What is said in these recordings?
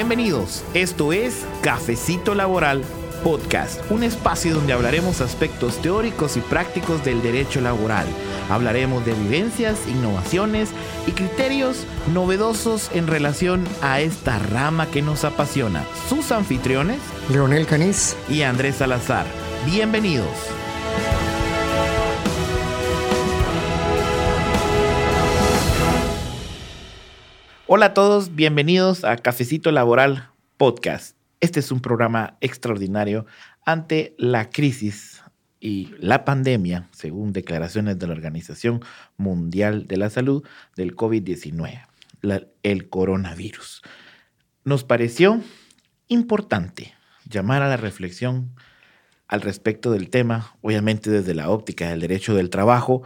Bienvenidos. Esto es Cafecito Laboral Podcast, un espacio donde hablaremos aspectos teóricos y prácticos del derecho laboral. Hablaremos de vivencias, innovaciones y criterios novedosos en relación a esta rama que nos apasiona. Sus anfitriones, Leonel Caniz y Andrés Salazar. Bienvenidos. Hola a todos, bienvenidos a Cafecito Laboral Podcast. Este es un programa extraordinario ante la crisis y la pandemia, según declaraciones de la Organización Mundial de la Salud, del COVID-19, el coronavirus. Nos pareció importante llamar a la reflexión al respecto del tema, obviamente desde la óptica del derecho del trabajo,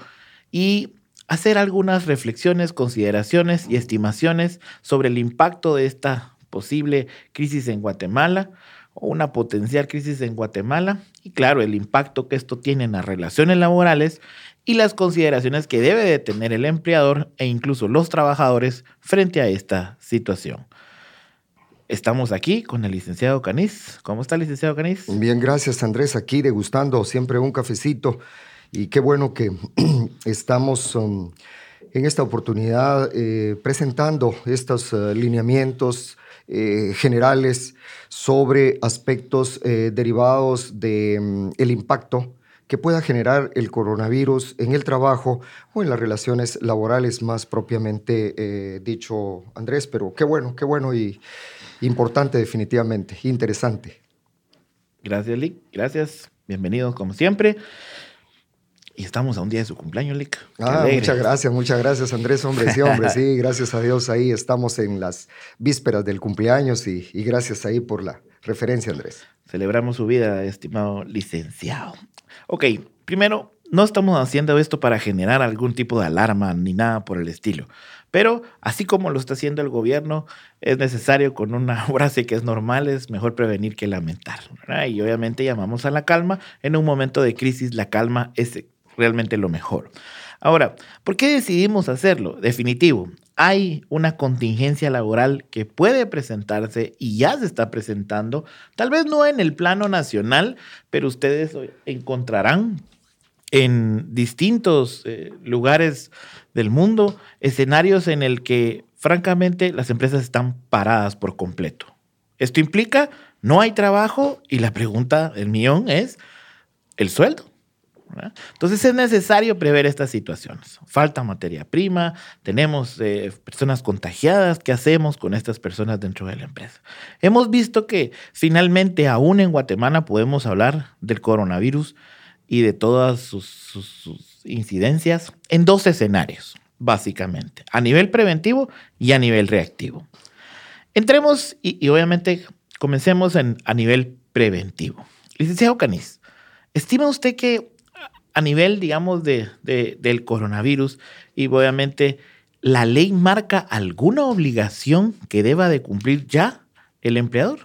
y hacer algunas reflexiones, consideraciones y estimaciones sobre el impacto de esta posible crisis en Guatemala o una potencial crisis en Guatemala y claro, el impacto que esto tiene en las relaciones laborales y las consideraciones que debe de tener el empleador e incluso los trabajadores frente a esta situación. Estamos aquí con el licenciado Caniz. ¿Cómo está, licenciado Caniz? Bien, gracias, Andrés. Aquí degustando siempre un cafecito y qué bueno que estamos um, en esta oportunidad eh, presentando estos uh, lineamientos eh, generales sobre aspectos eh, derivados del um, el impacto que pueda generar el coronavirus en el trabajo o en las relaciones laborales más propiamente eh, dicho, Andrés. Pero qué bueno, qué bueno y importante definitivamente, interesante. Gracias, Lick. Gracias. Bienvenidos como siempre. Y estamos a un día de su cumpleaños, Lick. Ah, muchas gracias, muchas gracias, Andrés. Hombre, sí, hombre, sí, gracias a Dios ahí estamos en las vísperas del cumpleaños y, y gracias ahí por la referencia, Andrés. Celebramos su vida, estimado licenciado. Ok, primero, no estamos haciendo esto para generar algún tipo de alarma ni nada por el estilo. Pero así como lo está haciendo el gobierno, es necesario con una frase que es normal, es mejor prevenir que lamentar. ¿verdad? Y obviamente llamamos a la calma. En un momento de crisis, la calma es realmente lo mejor. Ahora, ¿por qué decidimos hacerlo? Definitivo, hay una contingencia laboral que puede presentarse y ya se está presentando, tal vez no en el plano nacional, pero ustedes encontrarán en distintos eh, lugares del mundo escenarios en el que francamente las empresas están paradas por completo. Esto implica no hay trabajo y la pregunta del millón es el sueldo. Entonces es necesario prever estas situaciones. Falta materia prima, tenemos eh, personas contagiadas, ¿qué hacemos con estas personas dentro de la empresa? Hemos visto que finalmente aún en Guatemala podemos hablar del coronavirus y de todas sus, incidencias en dos escenarios, básicamente, a nivel preventivo y a nivel reactivo. Entremos y, obviamente comencemos en, a nivel preventivo. Licenciado Caniz, ¿estima usted que a nivel, digamos, de, de, del coronavirus y obviamente la ley marca alguna obligación que deba de cumplir ya el empleador?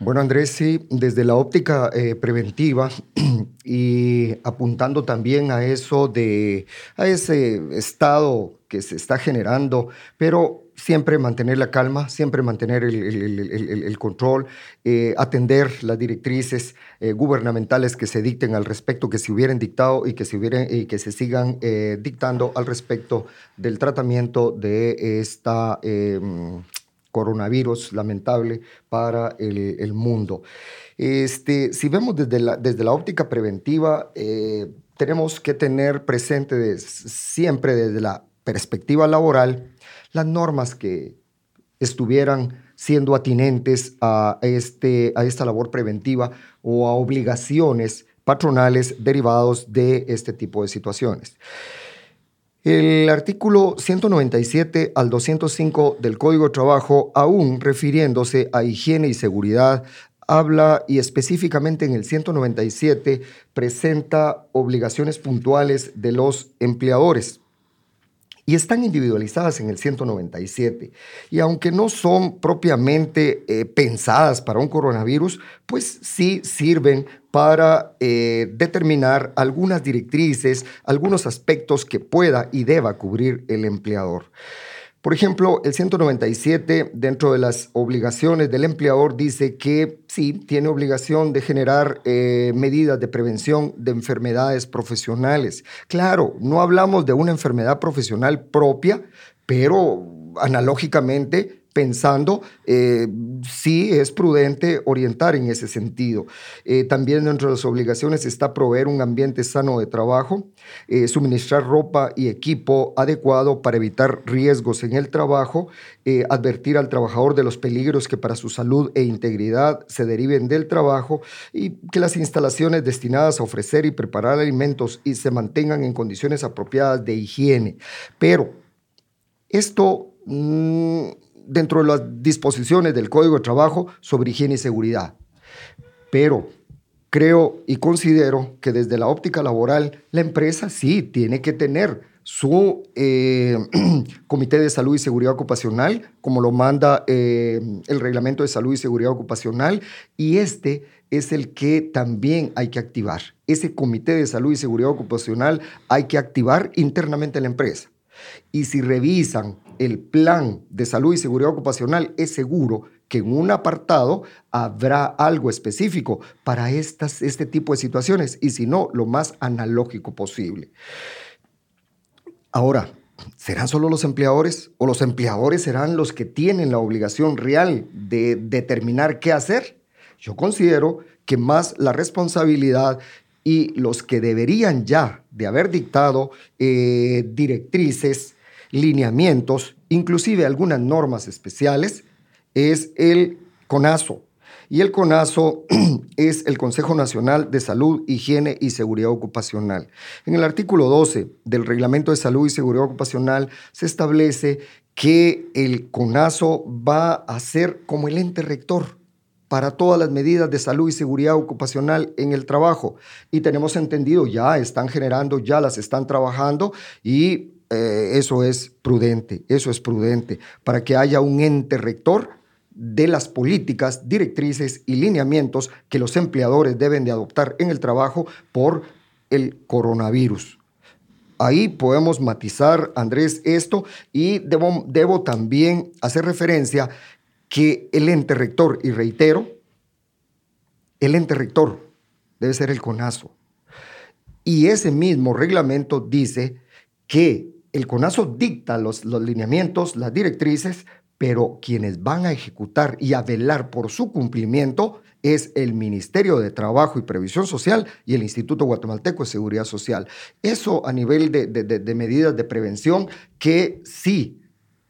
Bueno, Andrés, sí, desde la óptica eh, preventiva y apuntando también a eso de, a ese estado que se está generando, pero siempre mantener la calma, siempre mantener el, control, eh, atender las directrices eh, gubernamentales que se dicten al respecto, que se hubieran dictado y que se, y que se sigan eh, dictando al respecto del tratamiento de esta coronavirus lamentable para el, mundo. Este, si vemos desde la, desde la óptica preventiva, tenemos que tener presente siempre desde la perspectiva laboral las normas que estuvieran siendo atinentes a, este, a esta labor preventiva o a obligaciones patronales derivados de este tipo de situaciones. El artículo 197 al 205 del Código de Trabajo, aún refiriéndose a higiene y seguridad, habla y específicamente en el 197 presenta obligaciones puntuales de los empleadores y están individualizadas en el 197. Y aunque no son propiamente eh, pensadas para un coronavirus, pues sí sirven para eh, determinar algunas directrices, algunos aspectos que pueda y deba cubrir el empleador. Por ejemplo, el 197 dentro de las obligaciones del empleador dice que sí, tiene obligación de generar eh, medidas de prevención de enfermedades profesionales. Claro, no hablamos de una enfermedad profesional propia, pero analógicamente pensando eh, si es prudente orientar en ese sentido. Eh, también dentro de las obligaciones está proveer un ambiente sano de trabajo, eh, suministrar ropa y equipo adecuado para evitar riesgos en el trabajo, advertir al trabajador de los peligros que para su salud e integridad se deriven del trabajo y que las instalaciones destinadas a ofrecer y preparar alimentos y se mantengan en condiciones apropiadas de higiene. Pero esto... Mm, dentro de las disposiciones del Código de Trabajo sobre higiene y seguridad. Pero creo y considero que desde la óptica laboral, la empresa sí tiene que tener su eh, Comité de Salud y Seguridad Ocupacional, como lo manda eh, el Reglamento de Salud y Seguridad Ocupacional, y este es el que también hay que activar. Ese Comité de Salud y Seguridad Ocupacional hay que activar internamente en la empresa. Y si revisan el plan de salud y seguridad ocupacional, es seguro que en un apartado habrá algo específico para estas, este tipo de situaciones y si no, lo más analógico posible. Ahora, ¿serán solo los empleadores o los empleadores serán los que tienen la obligación real de determinar qué hacer? Yo considero que más la responsabilidad y los que deberían ya de haber dictado eh, directrices, lineamientos, inclusive algunas normas especiales, es el CONASO. Y el CONASO es el Consejo Nacional de Salud, Higiene y Seguridad Ocupacional. En el artículo 12 del Reglamento de Salud y Seguridad Ocupacional se establece que el CONASO va a ser como el ente rector para todas las medidas de salud y seguridad ocupacional en el trabajo. Y tenemos entendido, ya están generando, ya las están trabajando y eh, eso es prudente, eso es prudente, para que haya un ente rector de las políticas, directrices y lineamientos que los empleadores deben de adoptar en el trabajo por el coronavirus. Ahí podemos matizar, Andrés, esto y debo, debo también hacer referencia que el ente rector, y reitero, el ente rector debe ser el CONASO. Y ese mismo reglamento dice que el CONASO dicta los, los lineamientos, las directrices, pero quienes van a ejecutar y a velar por su cumplimiento es el Ministerio de Trabajo y Previsión Social y el Instituto Guatemalteco de Seguridad Social. Eso a nivel de, de medidas de prevención que sí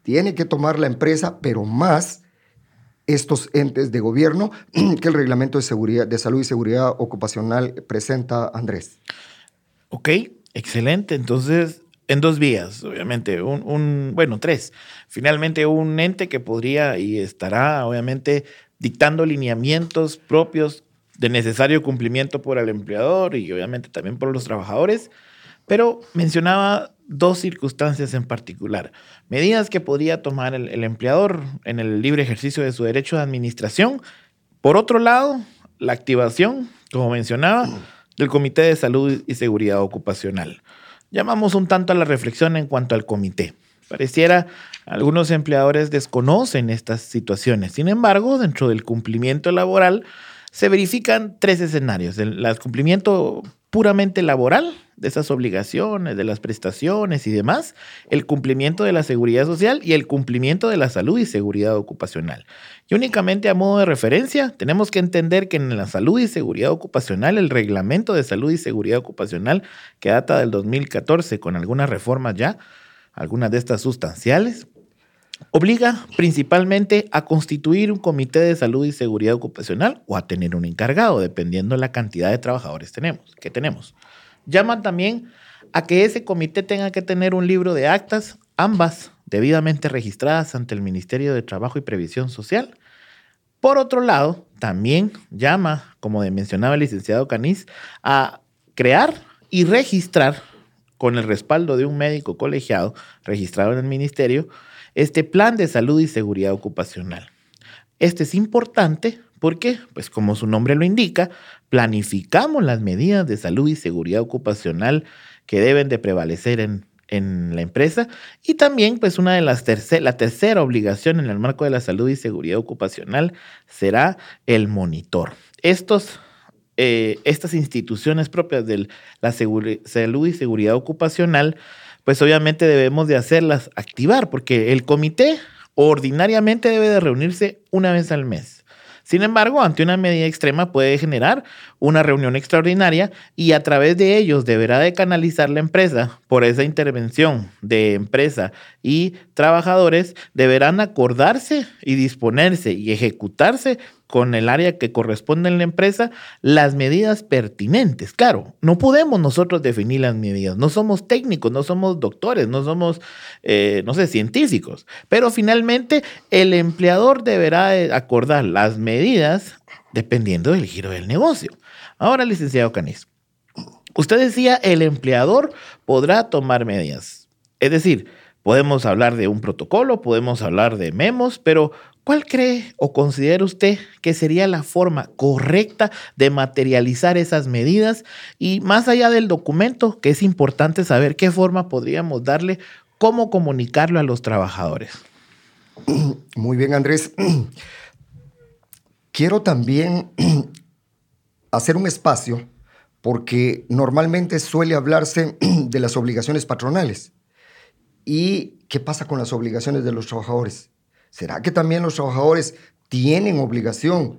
tiene que tomar la empresa, pero más estos entes de gobierno que el reglamento de, seguridad, de salud y seguridad ocupacional presenta, Andrés. Ok, excelente. Entonces, en dos vías, obviamente, un, bueno, tres. Finalmente, un ente que podría y estará, obviamente, dictando lineamientos propios de necesario cumplimiento por el empleador y obviamente también por los trabajadores, pero mencionaba dos circunstancias en particular. Medidas que podría tomar el, empleador en el libre ejercicio de su derecho de administración. Por otro lado, la activación, como mencionaba, del Comité de Salud y Seguridad Ocupacional. Llamamos un tanto a la reflexión en cuanto al comité. Pareciera algunos empleadores desconocen estas situaciones. Sin embargo, dentro del cumplimiento laboral se verifican tres escenarios. El, el cumplimiento puramente laboral, de esas obligaciones, de las prestaciones y demás, el cumplimiento de la seguridad social y el cumplimiento de la salud y seguridad ocupacional. Y únicamente a modo de referencia, tenemos que entender que en la salud y seguridad ocupacional, el reglamento de salud y seguridad ocupacional, que data del 2014 con algunas reformas ya, algunas de estas sustanciales, Obliga principalmente a constituir un comité de salud y seguridad ocupacional o a tener un encargado, dependiendo de la cantidad de trabajadores que tenemos. Llaman también a que ese comité tenga que tener un libro de actas, ambas debidamente registradas ante el Ministerio de Trabajo y Previsión Social. Por otro lado, también llama, como mencionaba el licenciado Caniz, a crear y registrar con el respaldo de un médico colegiado registrado en el ministerio este plan de salud y seguridad ocupacional. Este es importante porque, pues como su nombre lo indica, planificamos las medidas de salud y seguridad ocupacional que deben de prevalecer en en la empresa y también pues una de las terceras la tercera obligación en el marco de la salud y seguridad ocupacional será el monitor. Estos eh, estas instituciones propias de la salud y seguridad ocupacional, pues obviamente debemos de hacerlas activar, porque el comité ordinariamente debe de reunirse una vez al mes. Sin embargo, ante una medida extrema puede generar una reunión extraordinaria y a través de ellos deberá de canalizar la empresa por esa intervención de empresa y trabajadores deberán acordarse y disponerse y ejecutarse con el área que corresponde en la empresa las medidas pertinentes. Claro, no podemos nosotros definir las medidas, no somos técnicos, no somos doctores, no somos, eh, no sé, científicos, pero finalmente el empleador deberá acordar las medidas dependiendo del giro del negocio. Ahora, licenciado Canis, usted decía el empleador podrá tomar medidas. Es decir, podemos hablar de un protocolo, podemos hablar de memos, pero ¿Cuál cree o considera usted que sería la forma correcta de materializar esas medidas? Y más allá del documento, que es importante saber qué forma podríamos darle, cómo comunicarlo a los trabajadores. Muy bien, Andrés. Quiero también hacer un espacio porque normalmente suele hablarse de las obligaciones patronales. ¿Y qué pasa con las obligaciones de los trabajadores? ¿Será que también los trabajadores tienen obligación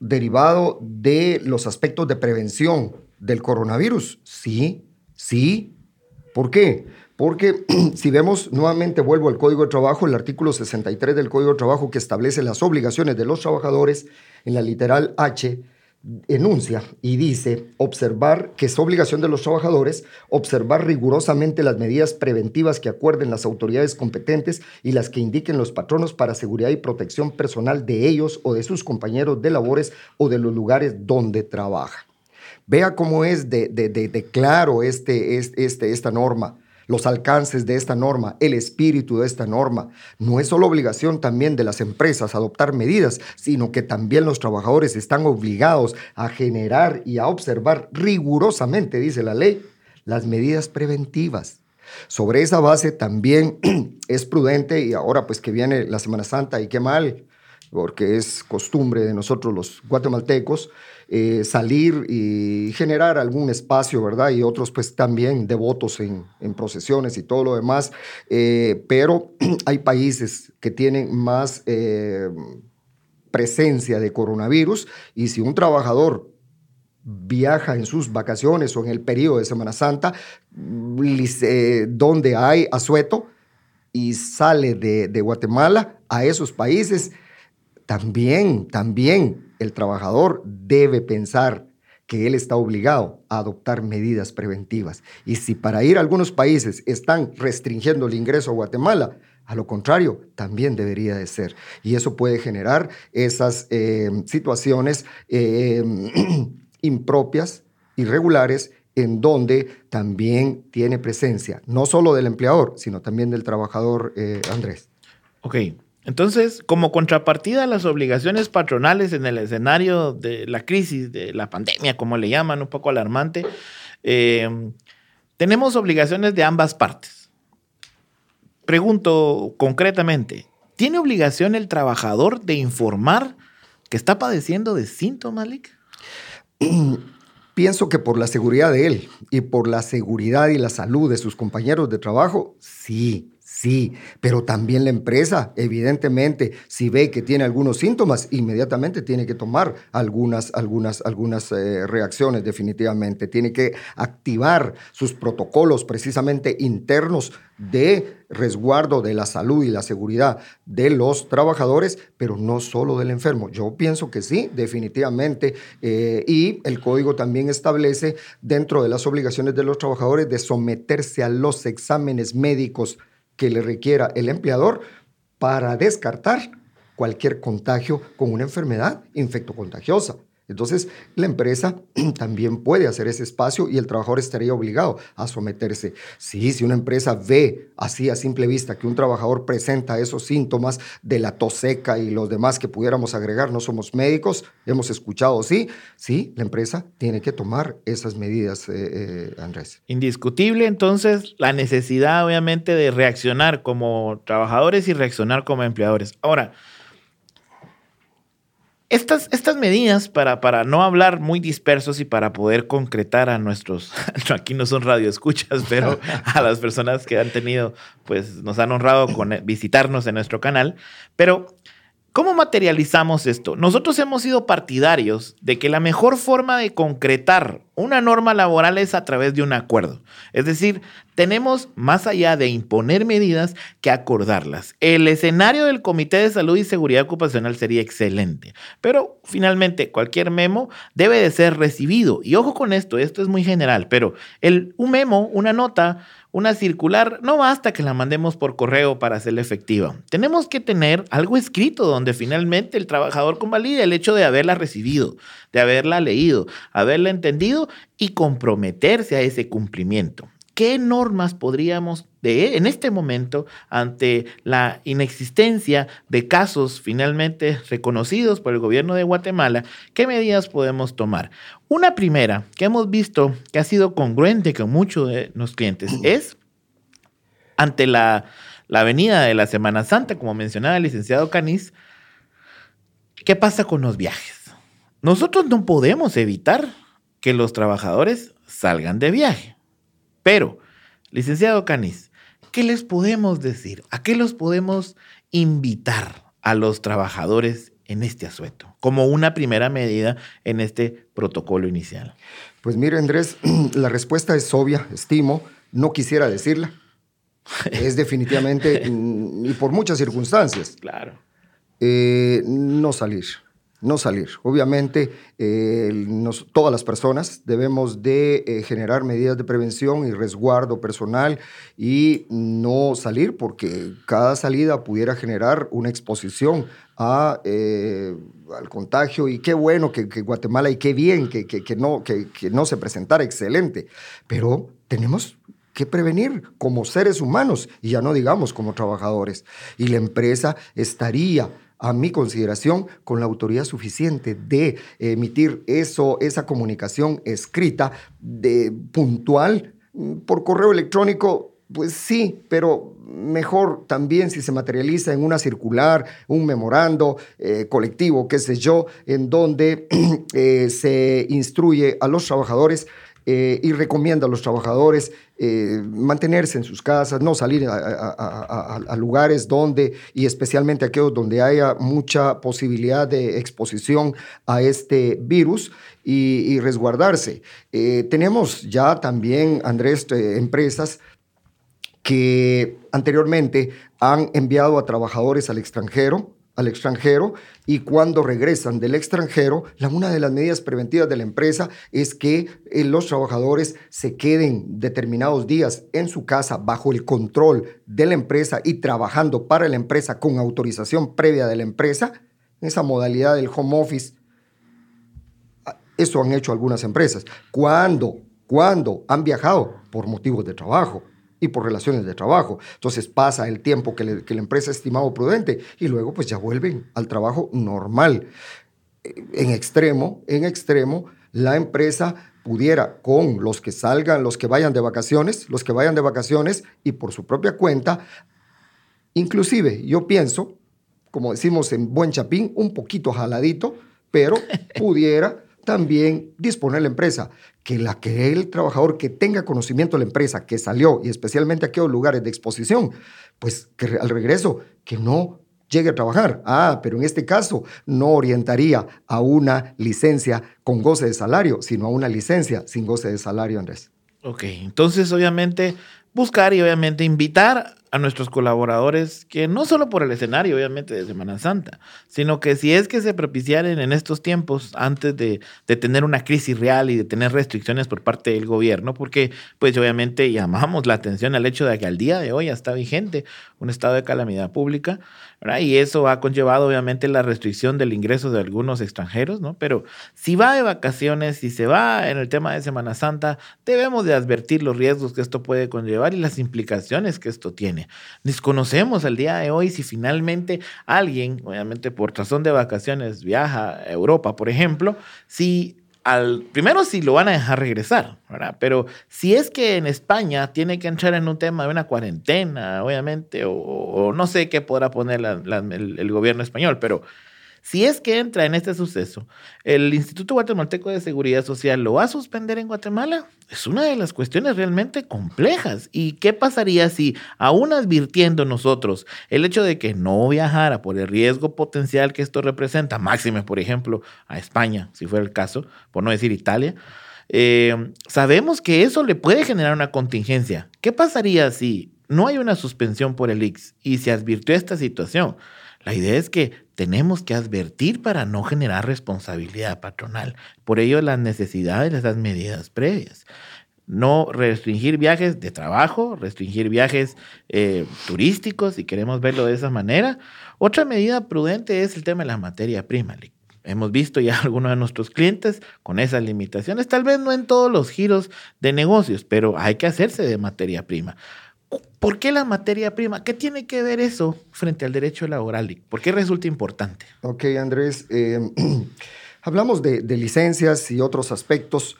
derivado de los aspectos de prevención del coronavirus? Sí, sí. ¿Por qué? Porque si vemos nuevamente, vuelvo al Código de Trabajo, el artículo 63 del Código de Trabajo que establece las obligaciones de los trabajadores en la literal H, enuncia y dice observar que es obligación de los trabajadores observar rigurosamente las medidas preventivas que acuerden las autoridades competentes y las que indiquen los patronos para seguridad y protección personal de ellos o de sus compañeros de labores o de los lugares donde trabaja. Vea cómo es de, de, claro este, este, esta norma los alcances de esta norma, el espíritu de esta norma. No es solo obligación también de las empresas adoptar medidas, sino que también los trabajadores están obligados a generar y a observar rigurosamente, dice la ley, las medidas preventivas. Sobre esa base también es prudente, y ahora pues que viene la Semana Santa y qué mal, porque es costumbre de nosotros los guatemaltecos, eh, salir y generar algún espacio, ¿verdad? Y otros pues también devotos en, en procesiones y todo lo demás. Eh, pero hay países que tienen más eh, presencia de coronavirus y si un trabajador viaja en sus vacaciones o en el periodo de Semana Santa, donde hay asueto y sale de Guatemala a esos países, también, también el trabajador debe pensar que él está obligado a adoptar medidas preventivas. Y si para ir a algunos países están restringiendo el ingreso a Guatemala, a lo contrario, también debería de ser. Y eso puede generar esas eh, situaciones eh, impropias, irregulares, en donde también tiene presencia, no solo del empleador, sino también del trabajador, eh, Andrés. Ok, entonces, como contrapartida a las obligaciones patronales en el escenario de la crisis, de la pandemia, como le llaman, un poco alarmante, eh, tenemos obligaciones de ambas partes. Pregunto concretamente, ¿tiene obligación el trabajador de informar que está padeciendo de síntomas, Lick? Pienso que por la seguridad de él y por la seguridad y la salud de sus compañeros de trabajo, sí. Sí, pero también la empresa, evidentemente, si ve que tiene algunos síntomas, inmediatamente tiene que tomar algunas, algunas, algunas eh, reacciones, definitivamente. Tiene que activar sus protocolos precisamente internos de resguardo de la salud y la seguridad de los trabajadores, pero no solo del enfermo. Yo pienso que sí, definitivamente. Eh, y el código también establece dentro de las obligaciones de los trabajadores de someterse a los exámenes médicos que le requiera el empleador para descartar cualquier contagio con una enfermedad infectocontagiosa. Entonces, la empresa también puede hacer ese espacio y el trabajador estaría obligado a someterse. Sí, si una empresa ve así a simple vista que un trabajador presenta esos síntomas de la tos seca y los demás que pudiéramos agregar, no somos médicos, hemos escuchado, sí, sí, la empresa tiene que tomar esas medidas, eh, eh, Andrés. Indiscutible, entonces, la necesidad, obviamente, de reaccionar como trabajadores y reaccionar como empleadores. Ahora, estas, estas medidas, para, para no hablar muy dispersos y para poder concretar a nuestros, aquí no son radioescuchas, pero a las personas que han tenido, pues nos han honrado con visitarnos en nuestro canal, pero ¿Cómo materializamos esto? Nosotros hemos sido partidarios de que la mejor forma de concretar una norma laboral es a través de un acuerdo. Es decir, tenemos más allá de imponer medidas que acordarlas. El escenario del Comité de Salud y Seguridad Ocupacional sería excelente, pero finalmente cualquier memo debe de ser recibido. Y ojo con esto, esto es muy general, pero el, un memo, una nota, una circular, no basta que la mandemos por correo para hacerla efectiva. Tenemos que tener algo escrito donde finalmente el trabajador convalide el hecho de haberla recibido, de haberla leído, haberla entendido y comprometerse a ese cumplimiento. ¿Qué normas podríamos, de, en este momento, ante la inexistencia de casos finalmente reconocidos por el gobierno de Guatemala, qué medidas podemos tomar? Una primera que hemos visto que ha sido congruente con muchos de los clientes es ante la, la venida de la Semana Santa, como mencionaba el licenciado Canis, ¿qué pasa con los viajes? Nosotros no podemos evitar que los trabajadores salgan de viaje. Pero, licenciado Canis, ¿qué les podemos decir? ¿A qué los podemos invitar a los trabajadores en este asueto, como una primera medida en este protocolo inicial? Pues mire, Andrés, la respuesta es obvia, estimo, no quisiera decirla. Es definitivamente, y por muchas circunstancias. Claro. Eh, no salir no salir. Obviamente, eh, todas las personas debemos de eh, generar medidas de prevención y resguardo personal y no salir porque cada salida pudiera generar una exposición eh, al contagio y qué bueno que, Guatemala y qué bien que, que, no, que no se presentara, excelente. Pero tenemos que prevenir como seres humanos y ya no digamos como trabajadores. Y la empresa estaría a mi consideración, con la autoridad suficiente de emitir eso, esa comunicación escrita, de, puntual, mm, por correo electrónico, pues sí, pero mejor también si se materializa en una circular, un memorando eh, colectivo, qué sé yo, en donde eh, se instruye a los trabajadores eh, y recomienda a los trabajadores eh, mantenerse en sus casas, no salir a, lugares donde, y especialmente aquellos donde haya mucha posibilidad de exposición a este virus y, resguardarse. Eh, tenemos ya también, Andrés, empresas que anteriormente han enviado a trabajadores al extranjero al extranjero y cuando regresan del extranjero, una de las medidas preventivas de la empresa es que eh, los trabajadores se queden determinados días en su casa bajo el control de la empresa y trabajando para la empresa con autorización previa de la empresa, esa modalidad del home office. Ah, eso han hecho algunas empresas. Cuando, cuando han viajado por motivos de trabajo, y por relaciones de trabajo. Entonces pasa el tiempo que, la empresa ha estimado prudente y luego pues ya vuelven al trabajo normal. En extremo, en extremo, la empresa pudiera con los que salgan, los que vayan de vacaciones, los que vayan de vacaciones y por su propia cuenta, inclusive yo pienso, como decimos en buen chapín, un poquito jaladito, pero pudiera también disponer la empresa que la que el trabajador que tenga conocimiento de la empresa que salió y especialmente aquellos lugares de exposición, pues que al regreso que no llegue a trabajar. Ah, pero en este caso no orientaría a una licencia con goce de salario, sino a una licencia sin goce de salario, Andrés. Ok, entonces obviamente buscar y obviamente invitar a nuestros colaboradores que no solo por el escenario, obviamente, de Semana Santa, sino que si es que se propiciaren en estos tiempos, antes de, tener una crisis real y de tener restricciones por parte del gobierno, porque pues obviamente llamamos la atención al hecho de que al día de hoy está vigente un estado de calamidad pública, Y eso ha conllevado obviamente la restricción del ingreso de algunos extranjeros, ¿no? Pero si va de vacaciones, si se va en el tema de Semana Santa, debemos de advertir los riesgos que esto puede conllevar y las implicaciones que esto tiene. Desconocemos al día de hoy si finalmente alguien, obviamente por razón de vacaciones, viaja a Europa, por ejemplo, si al, primero si lo van a dejar regresar, ¿verdad? Pero si es que en España tiene que entrar en un tema de una cuarentena, obviamente, o, no sé qué podrá poner el, gobierno español, pero si es que entra en este suceso, ¿el Instituto Guatemalteco de Seguridad Social lo va a suspender en Guatemala? Es una de las cuestiones realmente complejas. ¿Y qué pasaría si, aún advirtiendo nosotros el hecho de que no viajara por el riesgo potencial que esto representa, máxime, por ejemplo, a España, si fuera el caso, por no decir Italia, eh, sabemos que eso le puede generar una contingencia. ¿Qué pasaría si no hay una suspensión por el IX y se advirtió esta situación? La idea es que tenemos que advertir para no generar responsabilidad patronal. Por ello, las necesidades de esas medidas previas. No restringir viajes de trabajo, restringir viajes eh, turísticos, si queremos verlo de esa manera. Otra medida prudente es el tema de la materia prima. Hemos visto ya algunos de nuestros clientes con esas limitaciones, tal vez no en todos los giros de negocios, pero hay que hacerse de materia prima. ¿Por qué la materia prima? ¿Qué tiene que ver eso frente al derecho laboral? ¿Por qué resulta importante? Ok, Andrés. Eh, hablamos de, licencias y otros aspectos,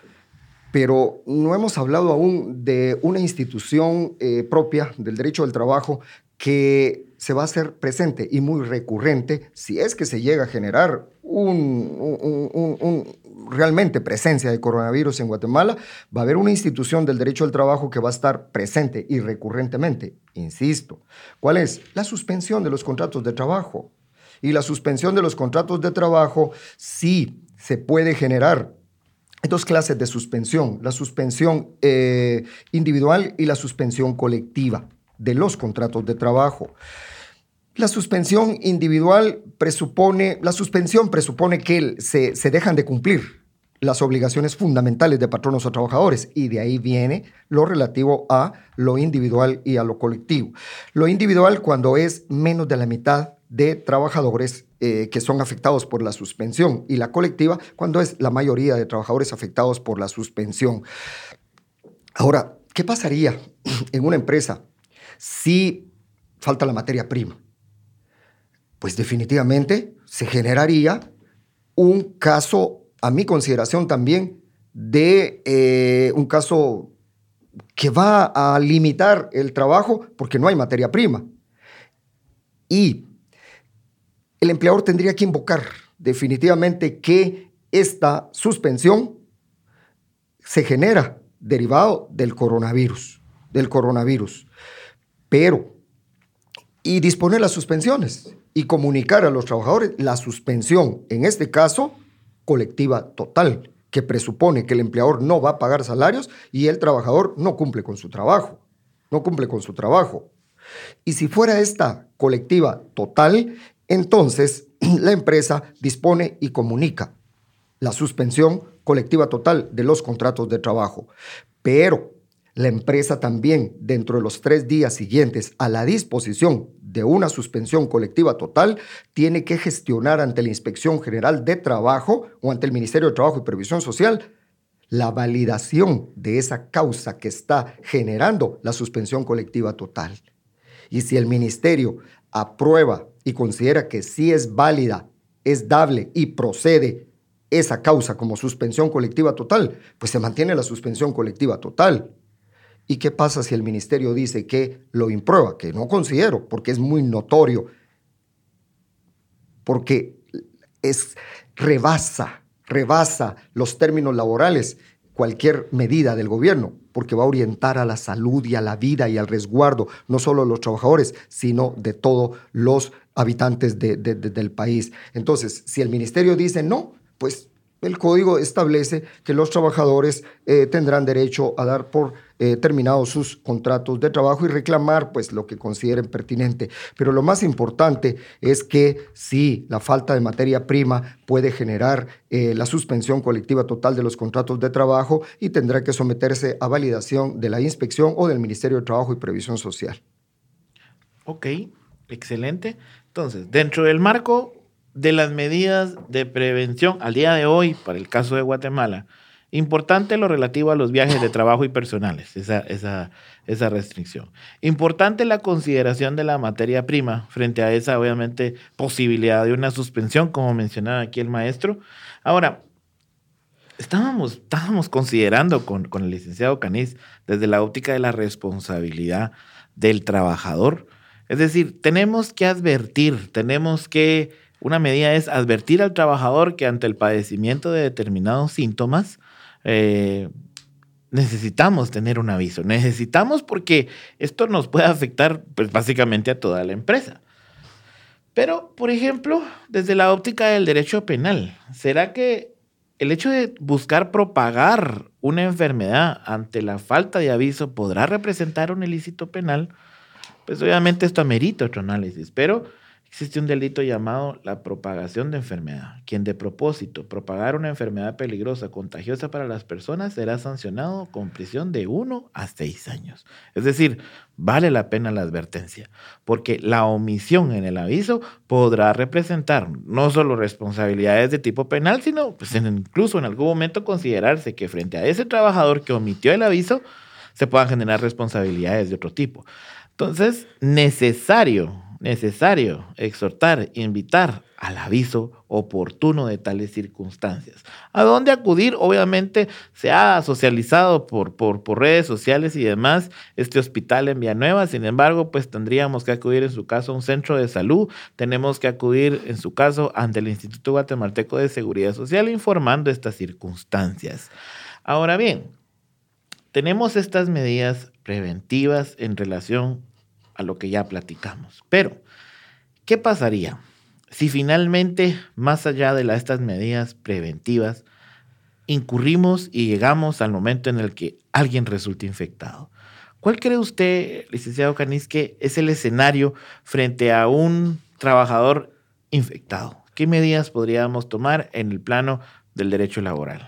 pero no hemos hablado aún de una institución eh, propia del derecho del trabajo que se va a hacer presente y muy recurrente si es que se llega a generar un, realmente presencia de coronavirus en Guatemala, va a haber una institución del derecho al trabajo que va a estar presente y recurrentemente. Insisto, ¿cuál es? La suspensión de los contratos de trabajo. Y la suspensión de los contratos de trabajo sí se puede generar hay dos clases de suspensión, la suspensión eh, individual y la suspensión colectiva de los contratos de trabajo. La suspensión individual presupone, la suspensión presupone que se, se dejan de cumplir las obligaciones fundamentales de patronos o trabajadores y de ahí viene lo relativo a lo individual y a lo colectivo. Lo individual cuando es menos de la mitad de trabajadores eh, que son afectados por la suspensión y la colectiva cuando es la mayoría de trabajadores afectados por la suspensión. Ahora, ¿qué pasaría en una empresa si falta la materia prima? Pues definitivamente se generaría un caso, a mi consideración también, de eh, un caso que va a limitar el trabajo porque no hay materia prima. Y el empleador tendría que invocar definitivamente que esta suspensión se genera derivado del coronavirus, del coronavirus. Pero, y disponer las suspensiones y comunicar a los trabajadores la suspensión, en este caso, colectiva total, que presupone que el empleador no va a pagar salarios y el trabajador no cumple con su trabajo, no cumple con su trabajo. Y si fuera esta colectiva total, entonces la empresa dispone y comunica la suspensión colectiva total de los contratos de trabajo. Pero la empresa también, dentro de los tres días siguientes a la disposición de una suspensión colectiva total, tiene que gestionar ante la Inspección General de Trabajo o ante el Ministerio de Trabajo y Previsión Social la validación de esa causa que está generando la suspensión colectiva total. Y si el ministerio aprueba y considera que sí es válida, es dable y procede esa causa como suspensión colectiva total, pues se mantiene la suspensión colectiva total. ¿Y qué pasa si el ministerio dice que lo imprueba? Que no considero, porque es muy notorio, porque es rebasa, rebasa los términos laborales cualquier medida del gobierno, porque va a orientar a la salud y a la vida y al resguardo, no solo de los trabajadores, sino de todos los habitantes del país. Entonces, si el ministerio dice no, pues el código establece que los trabajadores eh, tendrán derecho a dar por eh, terminados sus contratos de trabajo y reclamar pues, lo que consideren pertinente. Pero lo más importante es que si la falta de materia prima puede generar eh, la suspensión colectiva total de los contratos de trabajo y tendrá que someterse a validación de la inspección o del Ministerio de Trabajo y Previsión Social. Ok, Excelente. Entonces, dentro del marco de las medidas de prevención al día de hoy, para el caso de Guatemala, importante lo relativo a los viajes de trabajo y personales, esa, esa, esa restricción. Importante la consideración de la materia prima frente a esa, obviamente, posibilidad de una suspensión, como mencionaba aquí el maestro. Ahora, estábamos, estábamos considerando con, con el licenciado Caniz desde la óptica de la responsabilidad del trabajador. Es decir, tenemos que advertir, tenemos que, una medida es advertir al trabajador que ante el padecimiento de determinados síntomas, eh, necesitamos tener un aviso. Necesitamos porque esto nos puede afectar pues, básicamente a toda la empresa. Pero, por ejemplo, desde la óptica del derecho penal, ¿será que el hecho de buscar propagar una enfermedad ante la falta de aviso podrá representar un ilícito penal? Pues obviamente esto amerita otro análisis, pero existe un delito llamado la propagación de enfermedad, quien de propósito propagar una enfermedad peligrosa, contagiosa para las personas, será sancionado con prisión de 1 a 6 años. Es decir, vale la pena la advertencia, porque la omisión en el aviso podrá representar no solo responsabilidades de tipo penal, sino pues, incluso en algún momento considerarse que frente a ese trabajador que omitió el aviso, se puedan generar responsabilidades de otro tipo. Entonces, necesario necesario exhortar, invitar al aviso oportuno de tales circunstancias. ¿A dónde acudir? Obviamente se ha socializado por, por, por, redes sociales y demás este hospital en Villanueva, sin embargo, pues tendríamos que acudir en su caso a un centro de salud, tenemos que acudir en su caso ante el Instituto Guatemalteco de Seguridad Social informando estas circunstancias. Ahora bien, tenemos estas medidas preventivas en relación a lo que ya platicamos. Pero, ¿qué pasaría si finalmente, más allá de estas medidas preventivas, incurrimos y llegamos al momento en el que alguien resulte infectado? ¿Cuál cree usted, licenciado Canis, que es el escenario frente a un trabajador infectado? ¿Qué medidas podríamos tomar en el plano del derecho laboral?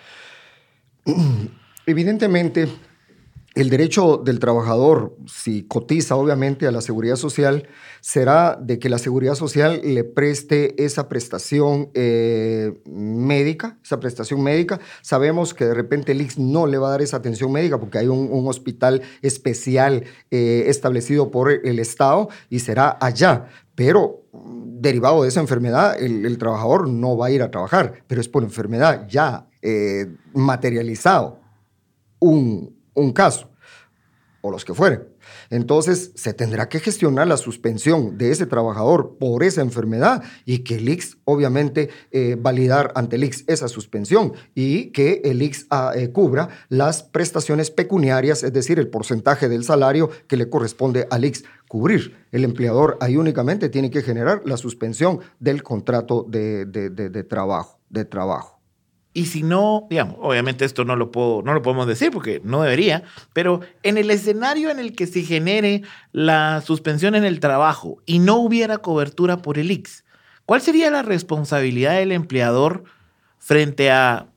Evidentemente, el derecho del trabajador, si cotiza obviamente a la seguridad social, será de que la seguridad social le preste esa prestación eh, médica, esa prestación médica. Sabemos que de repente el IX no le va a dar esa atención médica porque hay un, hospital especial eh, establecido por el Estado y será allá. Pero derivado de esa enfermedad, el, trabajador no va a ir a trabajar, pero es por enfermedad ya eh, materializado. Un, un caso, o los que fueren. Entonces, se tendrá que gestionar la suspensión de ese trabajador por esa enfermedad y que el IX, obviamente, eh, validar ante el IX esa suspensión y que el IX ah, eh, cubra las prestaciones pecuniarias, es decir, el porcentaje del salario que le corresponde al IX cubrir. El empleador ahí únicamente tiene que generar la suspensión del contrato de, de trabajo. De trabajo. Y si no, digamos, obviamente esto no lo, puedo, no lo podemos decir porque no debería, pero en el escenario en el que se genere la suspensión en el trabajo y no hubiera cobertura por el IX, ¿cuál sería la responsabilidad del empleador frente a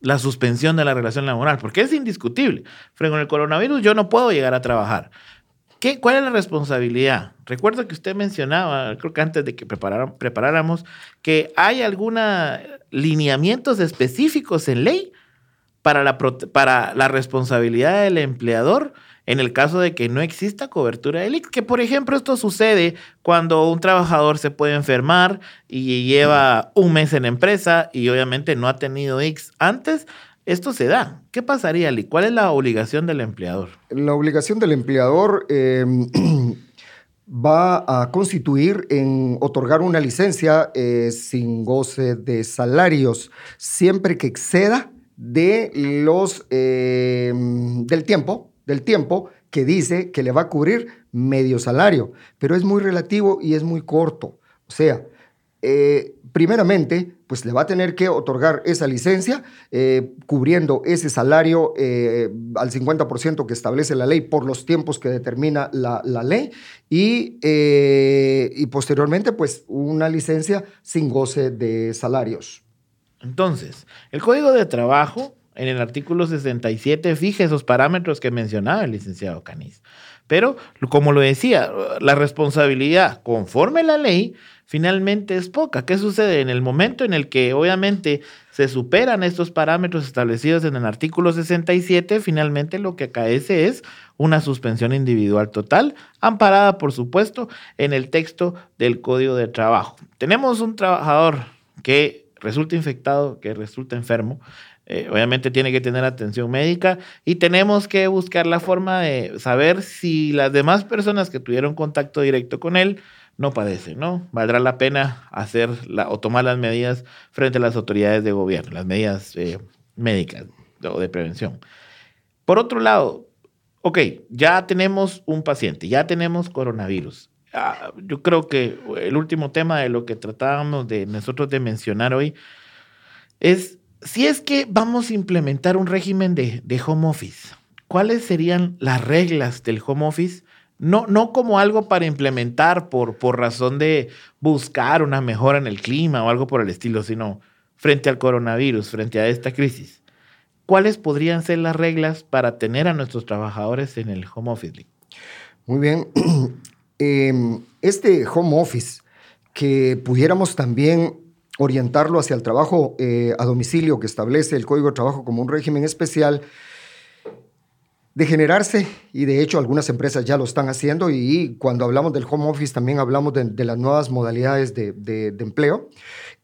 la suspensión de la relación laboral? Porque es indiscutible. Frente al coronavirus yo no puedo llegar a trabajar. ¿Qué, ¿Cuál es la responsabilidad? Recuerdo que usted mencionaba, creo que antes de que preparáramos, que hay algunos lineamientos específicos en ley para la, para la responsabilidad del empleador en el caso de que no exista cobertura del IX. Que, por ejemplo, esto sucede cuando un trabajador se puede enfermar y lleva un mes en empresa y obviamente no ha tenido X antes, esto se da. ¿Qué pasaría, Ali? ¿Cuál es la obligación del empleador? La obligación del empleador em, va a constituir en otorgar una licencia eh, sin goce de salarios, siempre que exceda de los em, del tiempo, del tiempo que dice que le va a cubrir medio salario, pero es muy relativo y es muy corto. O sea, eh, primeramente, pues le va a tener que otorgar esa licencia, eh, cubriendo ese salario eh, al 50% que establece la ley por los tiempos que determina la, ley y, y, posteriormente, pues una licencia sin goce de salarios. Entonces, el Código de Trabajo en el artículo 67 fija esos parámetros que mencionaba el licenciado Caniz. Pero, como lo decía, la responsabilidad conforme la ley finalmente es poca. ¿Qué sucede? En el momento en el que obviamente se superan estos parámetros establecidos en el artículo 67, finalmente lo que acaece es una suspensión individual total, amparada, por supuesto, en el texto del Código de Trabajo. Tenemos un trabajador que resulta infectado, que resulta enfermo, eh, obviamente tiene que tener atención médica y tenemos que buscar la forma de saber si las demás personas que tuvieron contacto directo con él no padecen, ¿no? Valdrá la pena hacer o tomar las medidas frente a las autoridades de gobierno, las medidas eh, médicas o de prevención. Por otro lado, ok, ya tenemos un paciente, ya tenemos coronavirus. Ah, yo creo que el último tema de lo que tratábamos de nosotros de mencionar hoy es si es que vamos a implementar un régimen de, home office, ¿cuáles serían las reglas del home office? No, no como algo para implementar por, por razón de buscar una mejora en el clima o algo por el estilo, sino frente al coronavirus, frente a esta crisis. ¿Cuáles podrían ser las reglas para tener a nuestros trabajadores en el home office? Muy bien. Em, este home office que pudiéramos también orientarlo hacia el trabajo eh, a domicilio que establece el Código de Trabajo como un régimen especial, de generarse, y de hecho algunas empresas ya lo están haciendo, y cuando hablamos del home office también hablamos de, las nuevas modalidades de, empleo,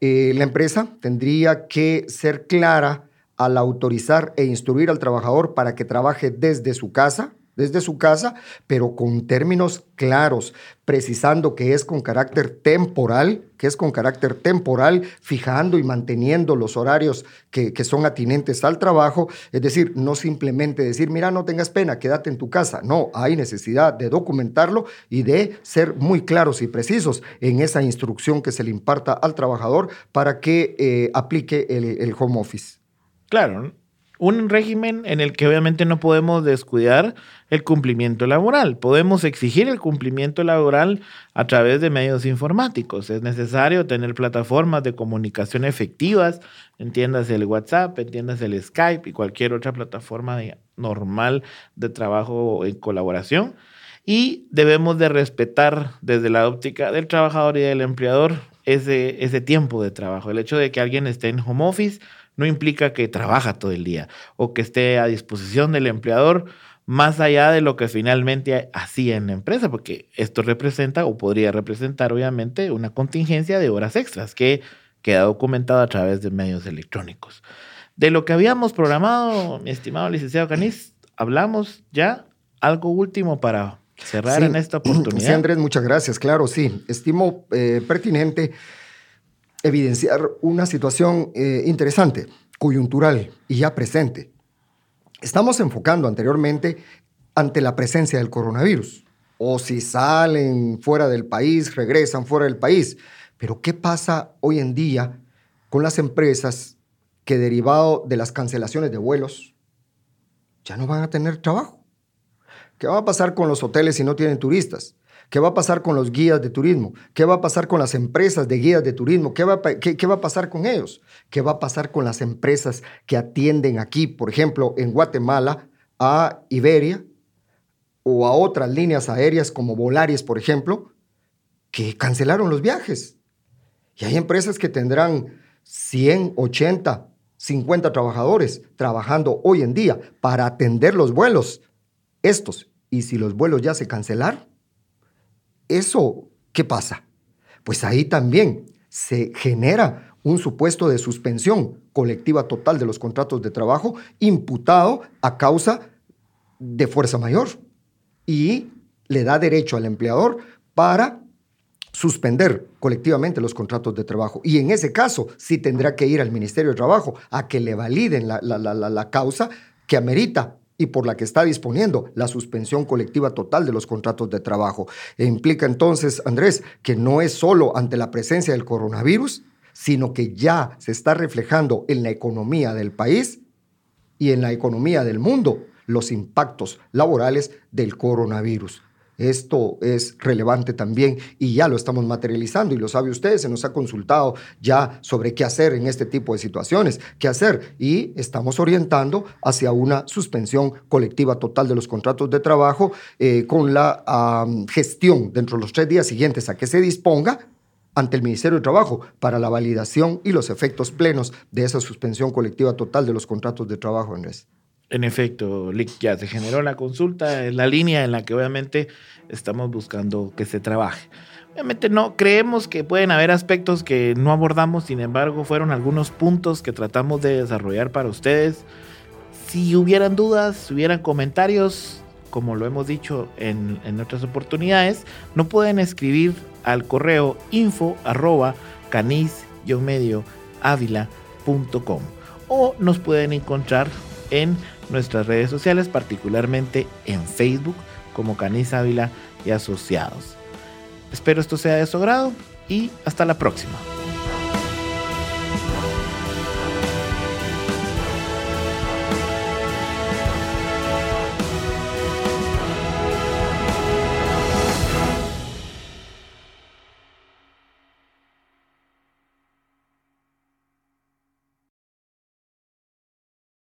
eh, la empresa tendría que ser clara al autorizar e instruir al trabajador para que trabaje desde su casa, desde su casa, pero con términos claros, precisando que es con carácter temporal, que es con carácter temporal, fijando y manteniendo los horarios que, son atinentes al trabajo, es decir, no simplemente decir, mira, no tengas pena, quédate en tu casa, no, hay necesidad de documentarlo y de ser muy claros y precisos en esa instrucción que se le imparta al trabajador para que eh, aplique el, el home office. Claro, un régimen en el que obviamente no podemos descuidar el cumplimiento laboral. Podemos exigir el cumplimiento laboral a través de medios informáticos. Es necesario tener plataformas de comunicación efectivas, entiéndase el WhatsApp, entiéndase el Skype y cualquier otra plataforma normal de trabajo en colaboración. Y debemos de respetar desde la óptica del trabajador y del empleador ese, ese tiempo de trabajo. El hecho de que alguien esté en home office no implica que trabaja todo el día o que esté a disposición del empleador más allá de lo que finalmente hacía en la empresa, porque esto representa o podría representar obviamente una contingencia de horas extras que queda documentado a través de medios electrónicos. De lo que habíamos programado, mi estimado licenciado Canis, hablamos ya algo último para cerrar en esta oportunidad. Sí, Andrés, muchas gracias. Claro, sí, estimo eh, pertinente evidenciar una situación eh, interesante, coyuntural y ya presente. Estamos enfocando anteriormente ante la presencia del coronavirus, o si salen fuera del país, regresan fuera del país. Pero ¿qué pasa hoy en día con las empresas que derivado de las cancelaciones de vuelos ya no van a tener trabajo? ¿Qué va a pasar con los hoteles si no tienen turistas? ¿Qué va a pasar con los guías de turismo? ¿Qué va a pasar con las empresas de guías de turismo? ¿Qué va, qué, va a pasar con ellos? ¿Qué va a pasar con las empresas que atienden aquí, por ejemplo, en Guatemala, a Iberia o a otras líneas aéreas como Volaris, por ejemplo, que cancelaron los viajes? Y hay empresas que tendrán 100, 80, 50 trabajadores trabajando hoy en día para atender los vuelos estos. Y si los vuelos ya se cancelaron, ¿Eso qué pasa? Pues ahí también se genera un supuesto de suspensión colectiva total de los contratos de trabajo imputado a causa de fuerza mayor y le da derecho al empleador para suspender colectivamente los contratos de trabajo. Y en ese caso sí tendrá que ir al Ministerio de Trabajo a que le validen la, la causa que amerita y por la que está disponiendo la suspensión colectiva total de los contratos de trabajo. E implica entonces, Andrés, que no es solo ante la presencia del coronavirus, sino que ya se está reflejando en la economía del país y en la economía del mundo los impactos laborales del coronavirus. Esto es relevante también y ya lo estamos materializando y lo sabe usted, se nos ha consultado ya sobre qué hacer en este tipo de situaciones, qué hacer y estamos orientando hacia una suspensión colectiva total de los contratos de trabajo eh, con la gestión dentro de los tres días siguientes a que se disponga ante el Ministerio de Trabajo para la validación y los efectos plenos de esa suspensión colectiva total de los contratos de trabajo, Andrés. En efecto, Lick, ya se generó la consulta, es la línea en la que obviamente estamos buscando que se trabaje. Obviamente no creemos que pueden haber aspectos que no abordamos, sin embargo, fueron algunos puntos que tratamos de desarrollar para ustedes. Si hubieran dudas, si hubieran comentarios, como lo hemos dicho en, en otras oportunidades, no pueden escribir al correo info canis-medio o nos pueden encontrar en nuestras redes sociales, particularmente en Facebook como Canis Ávila y Asociados. Espero esto sea de su agrado y hasta la próxima.